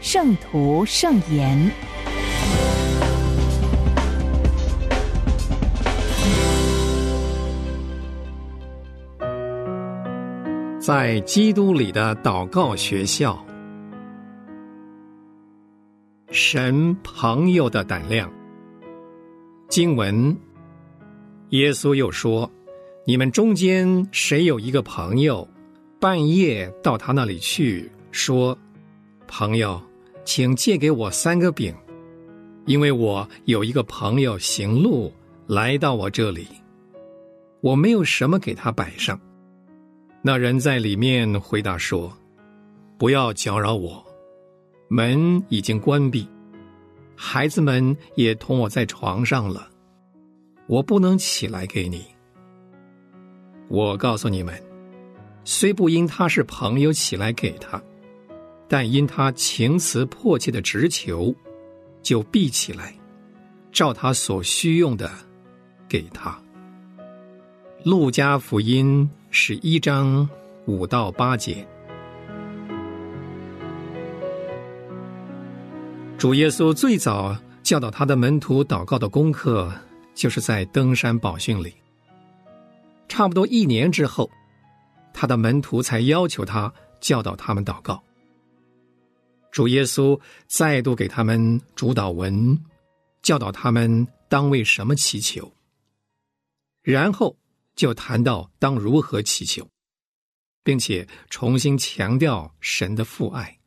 圣徒圣言》。在基督里的祷告学校，神朋友的胆量。经文，耶稣又说：“你们中间谁有一个朋友，半夜到他那里去，说：‘朋友，请借给我三个饼，因为我有一个朋友行路来到我这里，我没有什么给他摆上。’那人在里面回答说：‘不要搅扰我，门已经关闭。’”孩子们也同我在床上了，我不能起来给你。我告诉你们，虽不因他是朋友起来给他，但因他情辞迫切的直求，就必起来，照他所需用的给他。路加福音十一章五到八节。主耶稣最早教导他的门徒祷告的功课，就是在登山宝训里。差不多一年之后，他的门徒才要求他教导他们祷告。主耶稣再度给他们主导文，教导他们当为什么祈求，然后就谈到当如何祈求，并且重新强调神的父爱，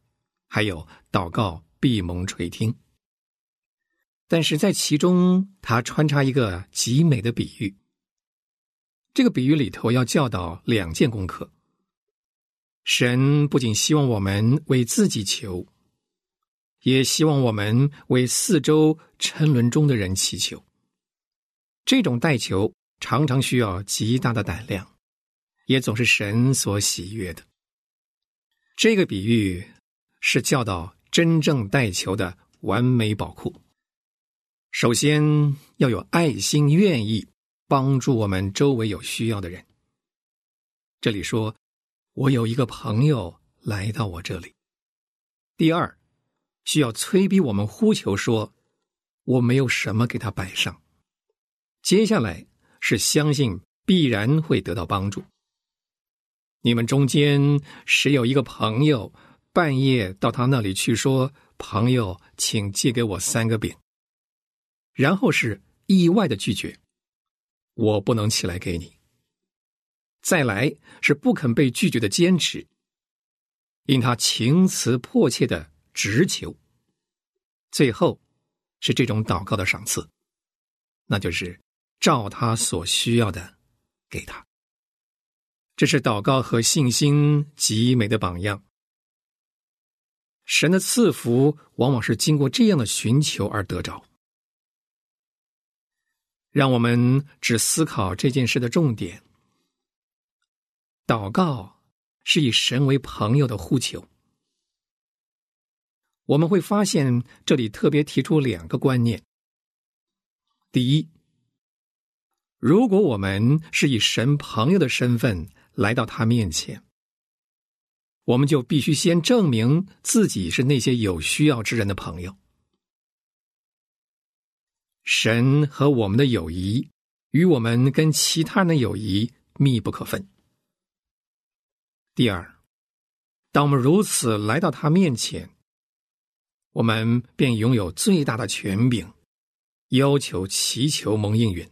还有祷告。闭蒙垂听，但是在其中，他穿插一个极美的比喻。这个比喻里头要教导两件功课：神不仅希望我们为自己求，也希望我们为四周沉沦中的人祈求。这种代求常常需要极大的胆量，也总是神所喜悦的。这个比喻是教导。真正带球的完美宝库，首先要有爱心，愿意帮助我们周围有需要的人。这里说，我有一个朋友来到我这里。第二，需要催逼我们呼求说，我没有什么给他摆上。接下来是相信必然会得到帮助。你们中间谁有一个朋友？半夜到他那里去说：“朋友，请借给我三个饼。”然后是意外的拒绝，我不能起来给你。再来是不肯被拒绝的坚持，因他情辞迫切的直求。最后是这种祷告的赏赐，那就是照他所需要的给他。这是祷告和信心极美的榜样。神的赐福往往是经过这样的寻求而得着。让我们只思考这件事的重点：祷告是以神为朋友的呼求。我们会发现，这里特别提出两个观念。第一，如果我们是以神朋友的身份来到他面前。我们就必须先证明自己是那些有需要之人的朋友。神和我们的友谊与我们跟其他人的友谊密不可分。第二，当我们如此来到他面前，我们便拥有最大的权柄，要求祈求蒙应允。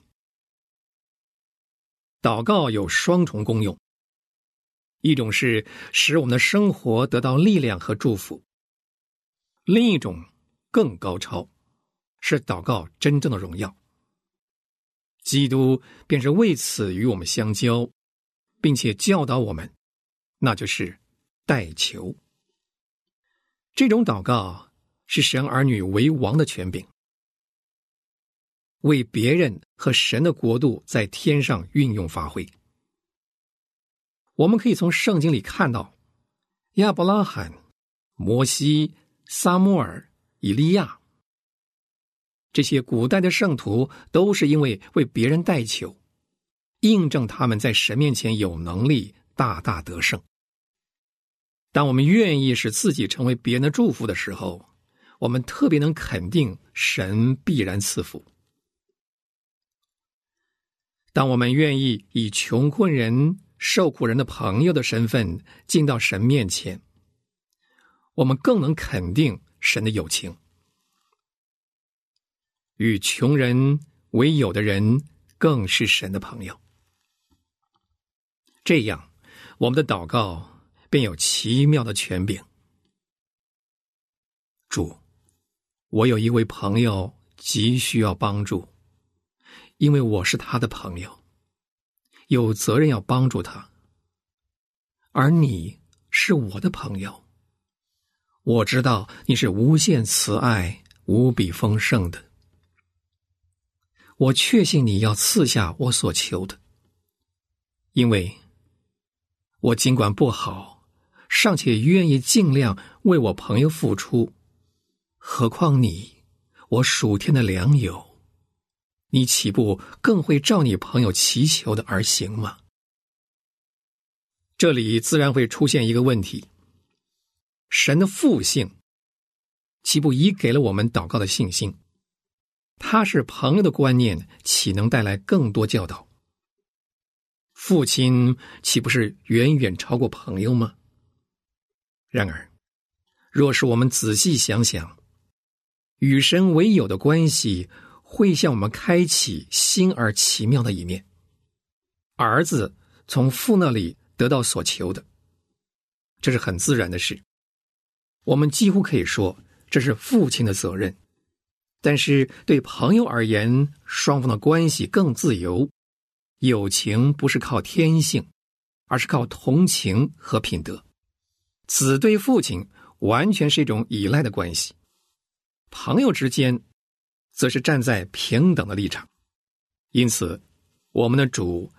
祷告有双重功用。一种是使我们的生活得到力量和祝福，另一种更高超，是祷告真正的荣耀。基督便是为此与我们相交，并且教导我们，那就是代求。这种祷告是神儿女为王的权柄，为别人和神的国度在天上运用发挥。我们可以从圣经里看到，亚伯拉罕、摩西、撒母耳、以利亚这些古代的圣徒，都是因为为别人代求，印证他们在神面前有能力大大得胜。当我们愿意使自己成为别人的祝福的时候，我们特别能肯定神必然赐福。当我们愿意以穷困人。受苦人的朋友的身份进到神面前，我们更能肯定神的友情。与穷人为友的人，更是神的朋友。这样，我们的祷告便有奇妙的权柄。主，我有一位朋友急需要帮助，因为我是他的朋友。有责任要帮助他，而你是我的朋友。我知道你是无限慈爱、无比丰盛的。我确信你要赐下我所求的，因为我尽管不好，尚且愿意尽量为我朋友付出。何况你，我属天的良友。你岂不更会照你朋友祈求的而行吗？这里自然会出现一个问题：神的父性岂不已给了我们祷告的信心？他是朋友的观念，岂能带来更多教导？父亲岂不是远远超过朋友吗？然而，若是我们仔细想想，与神为友的关系。会向我们开启新而奇妙的一面。儿子从父那里得到所求的，这是很自然的事。我们几乎可以说这是父亲的责任。但是对朋友而言，双方的关系更自由。友情不是靠天性，而是靠同情和品德。子对父亲完全是一种依赖的关系。朋友之间。则是站在平等的立场，因此，我们的主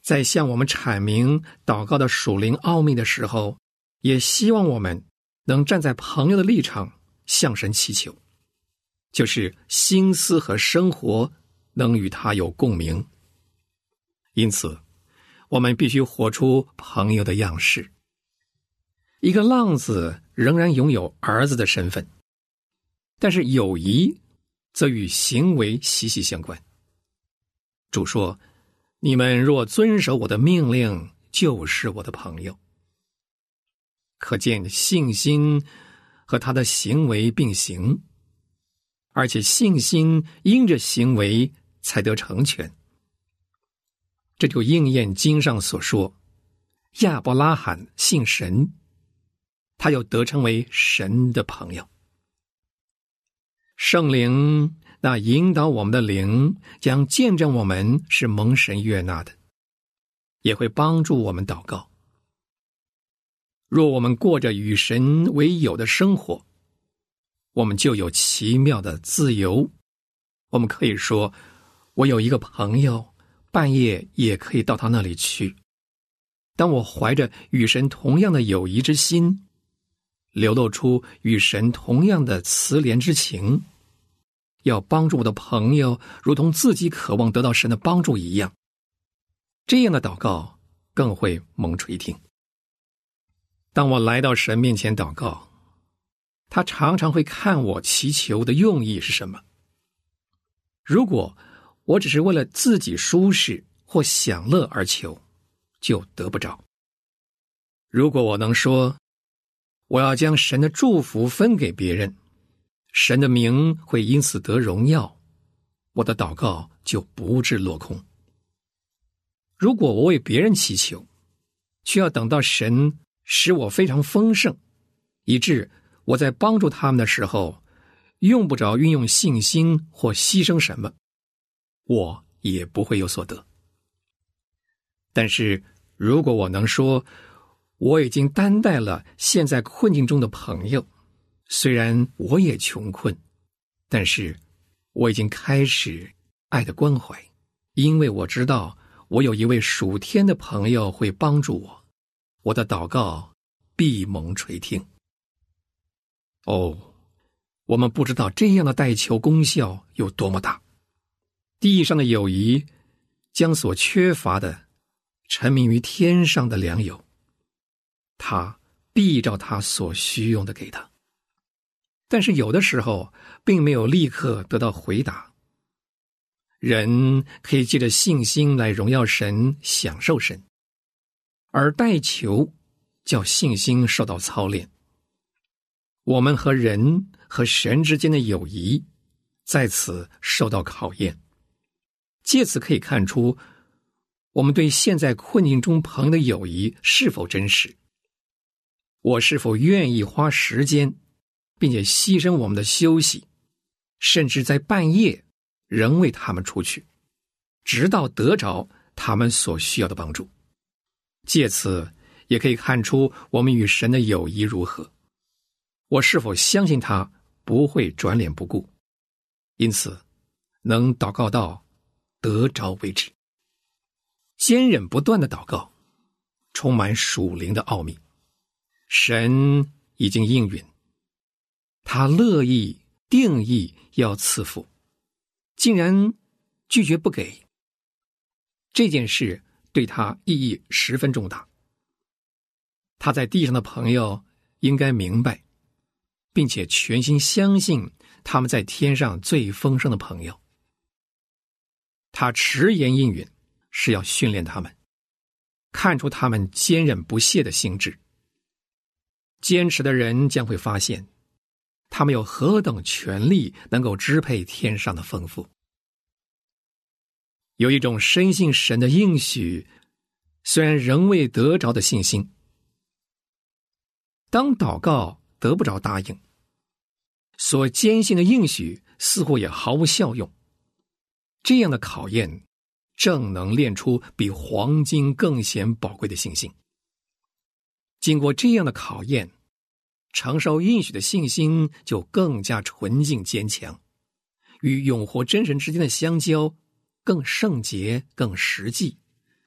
在向我们阐明祷告的属灵奥秘的时候，也希望我们能站在朋友的立场向神祈求，就是心思和生活能与他有共鸣。因此，我们必须活出朋友的样式。一个浪子仍然拥有儿子的身份，但是友谊。则与行为息息相关。主说：“你们若遵守我的命令，就是我的朋友。”可见信心和他的行为并行，而且信心因着行为才得成全。这就应验经上所说：“亚伯拉罕信神，他又得称为神的朋友。”圣灵那引导我们的灵，将见证我们是蒙神悦纳的，也会帮助我们祷告。若我们过着与神为友的生活，我们就有奇妙的自由。我们可以说：“我有一个朋友，半夜也可以到他那里去。”当我怀着与神同样的友谊之心。流露出与神同样的慈怜之情，要帮助我的朋友，如同自己渴望得到神的帮助一样。这样的祷告更会蒙垂听。当我来到神面前祷告，他常常会看我祈求的用意是什么。如果我只是为了自己舒适或享乐而求，就得不着。如果我能说，我要将神的祝福分给别人，神的名会因此得荣耀，我的祷告就不致落空。如果我为别人祈求，需要等到神使我非常丰盛，以致我在帮助他们的时候，用不着运用信心或牺牲什么，我也不会有所得。但是如果我能说，我已经担待了现在困境中的朋友，虽然我也穷困，但是我已经开始爱的关怀，因为我知道我有一位属天的朋友会帮助我，我的祷告必蒙垂听。哦，我们不知道这样的代求功效有多么大。地上的友谊将所缺乏的，沉迷于天上的良友，他必照他所需用的给他。但是有的时候，并没有立刻得到回答。人可以借着信心来荣耀神、享受神，而代求叫信心受到操练。我们和人和神之间的友谊在此受到考验。借此可以看出，我们对现在困境中朋友的友谊是否真实。我是否愿意花时间？并且牺牲我们的休息，甚至在半夜仍为他们出去，直到得着他们所需要的帮助。借此也可以看出我们与神的友谊如何。我是否相信他不会转脸不顾？因此，能祷告到得着为止。坚忍不断的祷告，充满属灵的奥秘。神已经应允。他乐意定义要赐福，竟然拒绝不给。这件事对他意义十分重大。他在地上的朋友应该明白，并且全心相信他们在天上最丰盛的朋友。他迟延应允，是要训练他们，看出他们坚韧不懈的心智。坚持的人将会发现。他们有何等权力，能够支配天上的丰富？有一种深信神的应许，虽然仍未得着的信心。当祷告得不着答应，所坚信的应许似乎也毫无效用。这样的考验，正能练出比黄金更显宝贵的信心。经过这样的考验。承受应许的信心就更加纯净坚强，与永活真神之间的相交更圣洁、更实际，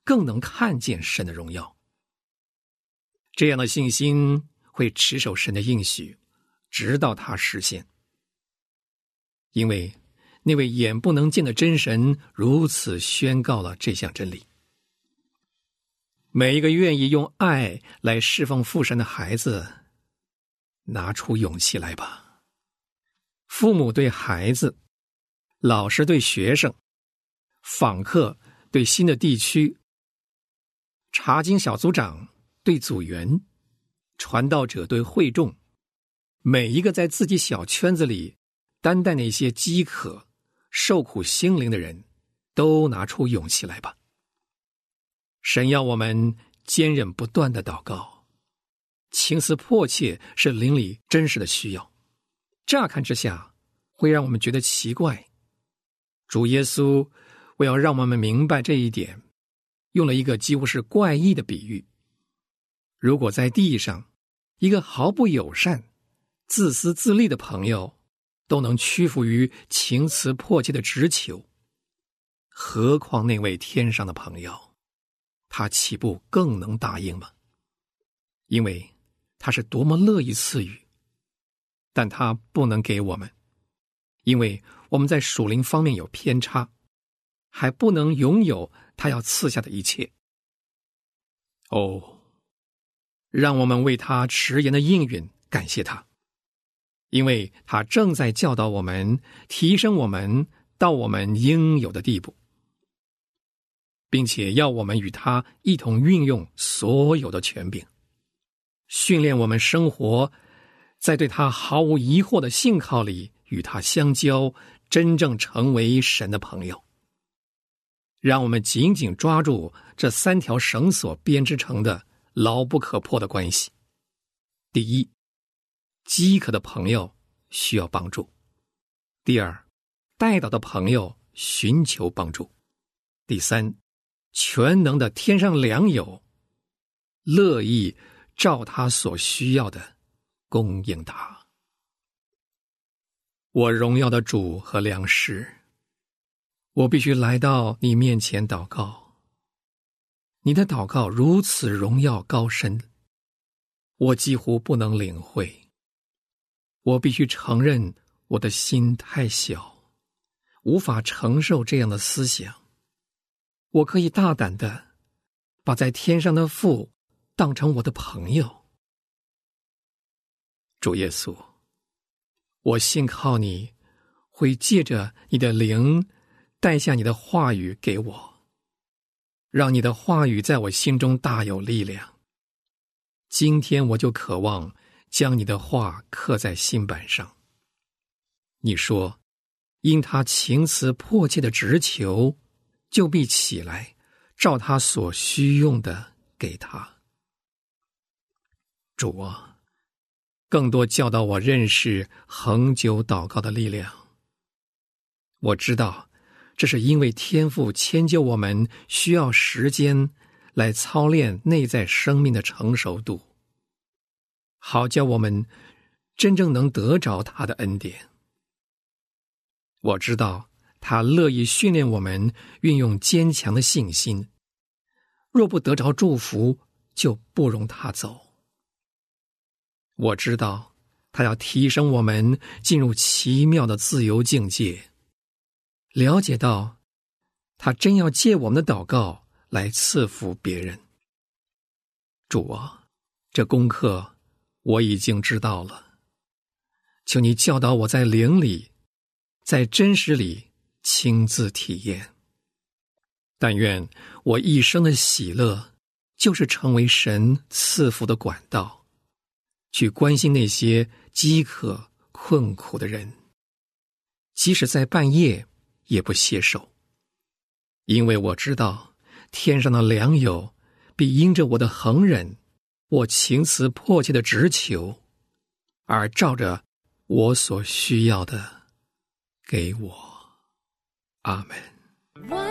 更能看见神的荣耀。这样的信心会持守神的应许，直到他实现。因为那位眼不能见的真神如此宣告了这项真理。每一个愿意用爱来释放父神的孩子。拿出勇气来吧！父母对孩子，老师对学生，访客对新的地区，查经小组长对组员，传道者对会众，每一个在自己小圈子里担待那些饥渴、受苦心灵的人，都拿出勇气来吧！神要我们坚忍不断的祷告。情思迫切是邻里真实的需要，乍看之下会让我们觉得奇怪。主耶稣为要让我们明白这一点，用了一个几乎是怪异的比喻：如果在地上一个毫不友善、自私自利的朋友都能屈服于情辞迫切的直求，何况那位天上的朋友，他岂不更能答应吗？因为。他是多么乐意赐予，但他不能给我们，因为我们在属灵方面有偏差，还不能拥有他要赐下的一切。哦，让我们为他迟延的应允感谢他，因为他正在教导我们，提升我们到我们应有的地步，并且要我们与他一同运用所有的权柄。训练我们生活在对他毫无疑惑的信靠里，与他相交，真正成为神的朋友。让我们紧紧抓住这三条绳索编织成的牢不可破的关系。第一，饥渴的朋友需要帮助；第二，带倒的朋友寻求帮助；第三，全能的天上良友乐意。照他所需要的供应他。我荣耀的主和良师，我必须来到你面前祷告。你的祷告如此荣耀高深，我几乎不能领会。我必须承认，我的心太小，无法承受这样的思想。我可以大胆的把在天上的父当成我的朋友，主耶稣。我信靠你，会借着你的灵带下你的话语给我，让你的话语在我心中大有力量。今天我就渴望将你的话刻在心板上。你说，因他情辞迫切的直求，就必起来，照他所需用的给他。主啊。更多教导我认识恒久祷告的力量。我知道，这是因为天赋迁就我们需要时间来操练内在生命的成熟度，好叫我们真正能得着他的恩典。我知道他乐意训练我们运用坚强的信心，若不得着祝福，就不容他走。我知道，他要提升我们进入奇妙的自由境界。了解到，他真要借我们的祷告来赐福别人。主啊，这功课我已经知道了，求你教导我在灵里，在真实里亲自体验。但愿我一生的喜乐，就是成为神赐福的管道。去关心那些饥渴困苦的人，即使在半夜也不歇手，因为我知道天上的良友必因着我的恒忍，我情辞迫切的直求，而照着我所需要的给我。Amen.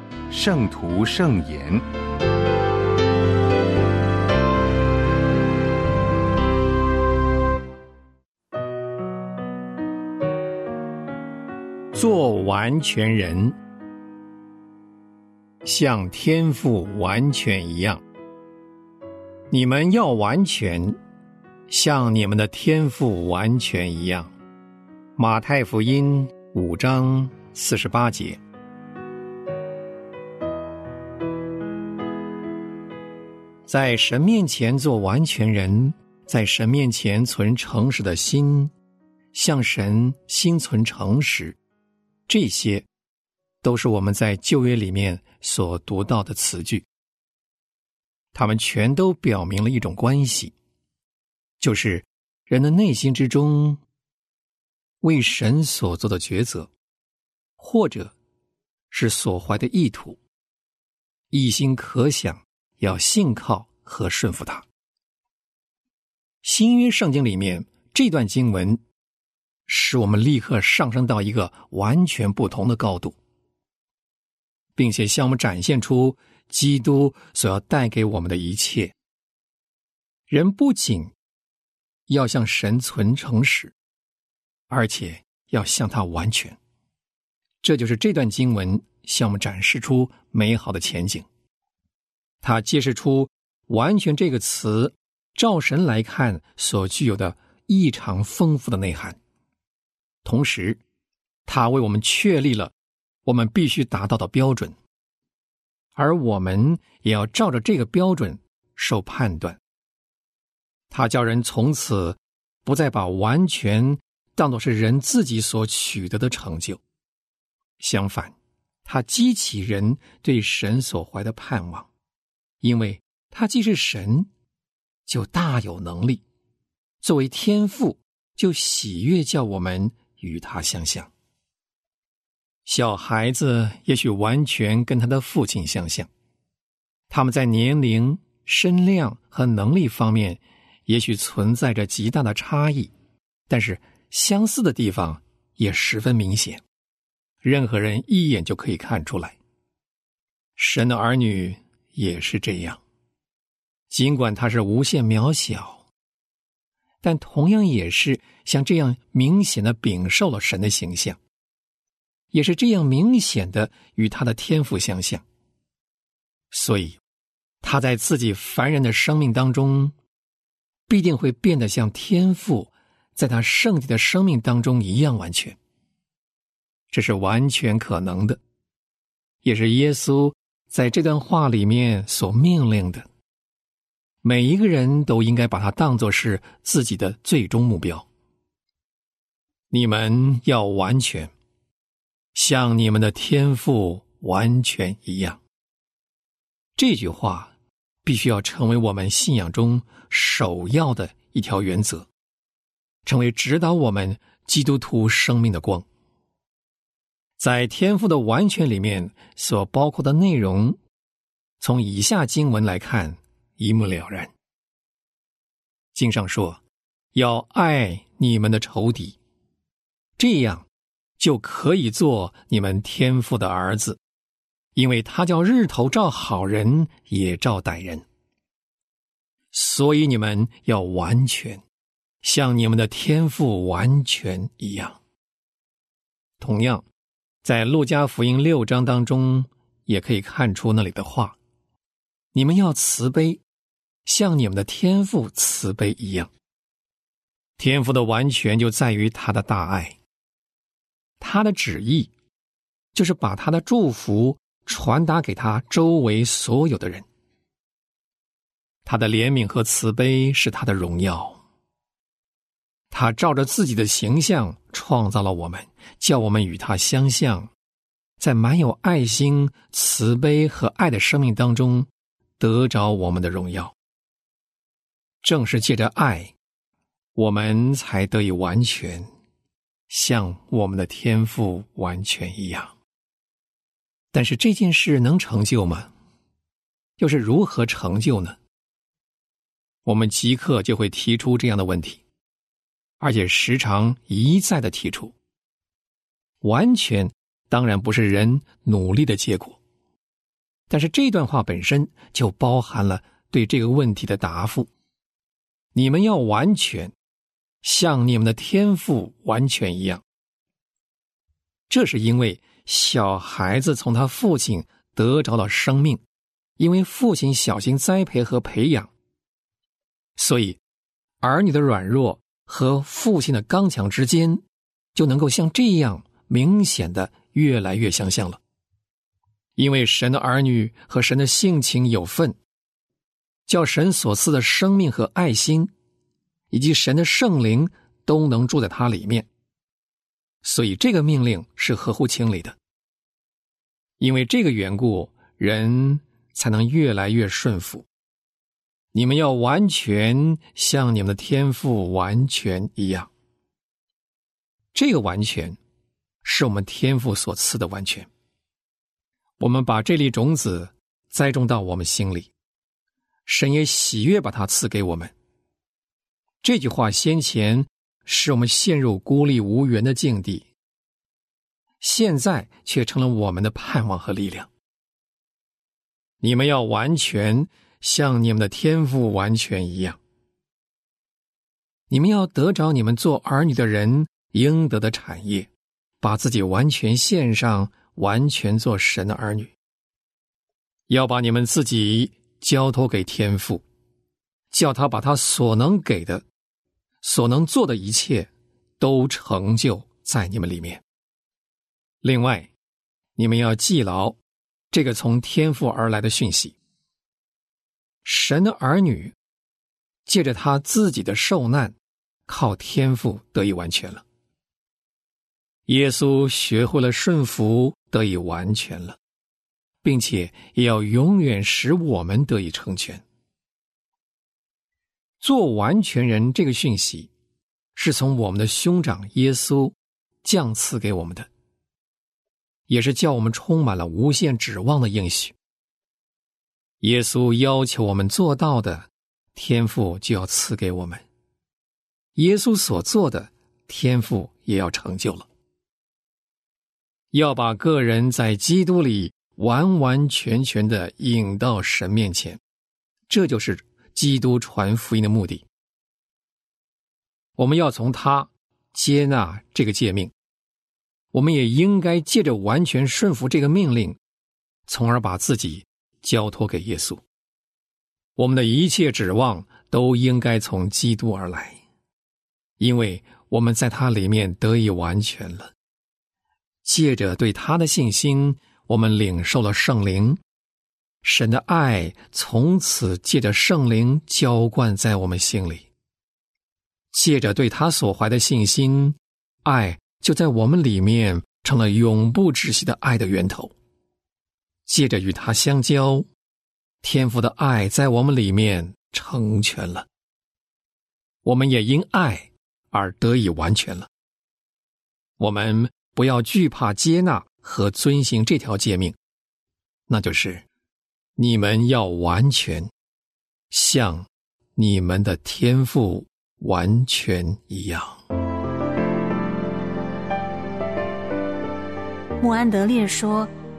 圣徒圣言，做完全人。像天赋完全一样。你们要完全，像你们的天赋完全一样。马太福音五章四十八节。在神面前做完全人，在神面前存诚实的心，向神心存诚实，这些都是我们在旧约里面所读到的词句。他们全都表明了一种关系，就是人的内心之中为神所做的抉择，或者是所怀的意图，一心可想。要信靠和顺服他。新约圣经里面这段经文，使我们立刻上升到一个完全不同的高度，并且向我们展现出基督所要带给我们的一切。人不仅要向神存诚实，而且要向他完全。这就是这段经文向我们展示出美好的前景。它揭示出“完全”这个词，照神来看所具有的异常丰富的内涵。同时，它为我们确立了我们必须达到的标准，而我们也要照着这个标准受判断。他叫人从此不再把完全当作是人自己所取得的成就，相反，他激起人对神所怀的盼望。因为他既是神，就大有能力；作为天父，就喜悦叫我们与他相像。小孩子也许完全跟他的父亲相像，他们在年龄、身量和能力方面也许存在着极大的差异，但是相似的地方也十分明显，任何人一眼就可以看出来。神的儿女。也是这样，尽管他是无限渺小，但同样也是像这样明显的禀受了神的形象，也是这样明显的与他的天赋相像。所以，他在自己凡人的生命当中，必定会变得像天赋在他圣洁的生命当中一样完全。这是完全可能的，也是耶稣。在这段话里面所命令的，每一个人都应该把它当作是自己的最终目标。你们要完全像你们的天赋完全一样。这句话必须要成为我们信仰中首要的一条原则，成为指导我们基督徒生命的光。在天赋的完全里面所包括的内容，从以下经文来看一目了然。经上说：“要爱你们的仇敌，这样就可以做你们天赋的儿子，因为他叫日头照好人也照歹人。所以你们要完全，像你们的天赋完全一样。同样。”在路加福音六章当中，也可以看出那里的话：“你们要慈悲，像你们的天父慈悲一样。天赋的完全就在于他的大爱，他的旨意就是把他的祝福传达给他周围所有的人。他的怜悯和慈悲是他的荣耀。”他照着自己的形象创造了我们，叫我们与他相像，在满有爱心、慈悲和爱的生命当中得着我们的荣耀。正是借着爱，我们才得以完全，像我们的天赋完全一样。但是这件事能成就吗？又是如何成就呢？我们即刻就会提出这样的问题。而且时常一再的提出，完全当然不是人努力的结果，但是这段话本身就包含了对这个问题的答复。你们要完全像你们的天赋完全一样，这是因为小孩子从他父亲得着了生命，因为父亲小心栽培和培养，所以儿女的软弱和父亲的刚强之间，就能够像这样明显的越来越相像了。因为神的儿女和神的性情有份，叫神所赐的生命和爱心，以及神的圣灵都能住在他里面，所以这个命令是合乎情理的。因为这个缘故，人才能越来越顺服。你们要完全像你们的天赋完全一样。这个完全，是我们天赋所赐的完全。我们把这粒种子栽种到我们心里，神也喜悦把它赐给我们。这句话先前使我们陷入孤立无援的境地。现在却成了我们的盼望和力量。你们要完全像你们的天赋完全一样。你们要得着你们做儿女的人应得的产业，把自己完全献上，完全做神的儿女。要把你们自己交托给天父，叫他把他所能给的、所能做的一切，都成就在你们里面。另外，你们要记牢这个从天父而来的讯息：神的儿女借着他自己的受难，靠天赋得以完全了。耶稣学会了顺服，得以完全了，并且也要永远使我们得以成全。做完全人这个讯息，是从我们的兄长耶稣降赐给我们的。也是叫我们充满了无限指望的应许。耶稣要求我们做到的，天父就要赐给我们；耶稣所做的，天父也要成就了。要把个人在基督里完完全全的引到神面前，这就是基督传福音的目的。我们要从他接纳这个诫命。我们也应该借着完全顺服这个命令，从而把自己交托给耶稣。我们的一切指望都应该从基督而来，因为我们在他里面得以完全了。借着对他的信心，我们领受了圣灵，神的爱从此借着圣灵浇灌在我们心里。借着对他所怀的信心，爱。就在我们里面成了永不止息的爱的源头。借着与他相交，天父的爱在我们里面成全了。我们也因爱而得以完全了。我们不要惧怕接纳和遵行这条诫命，那就是你们要完全像你们的天赋完全一样。穆安德烈说：“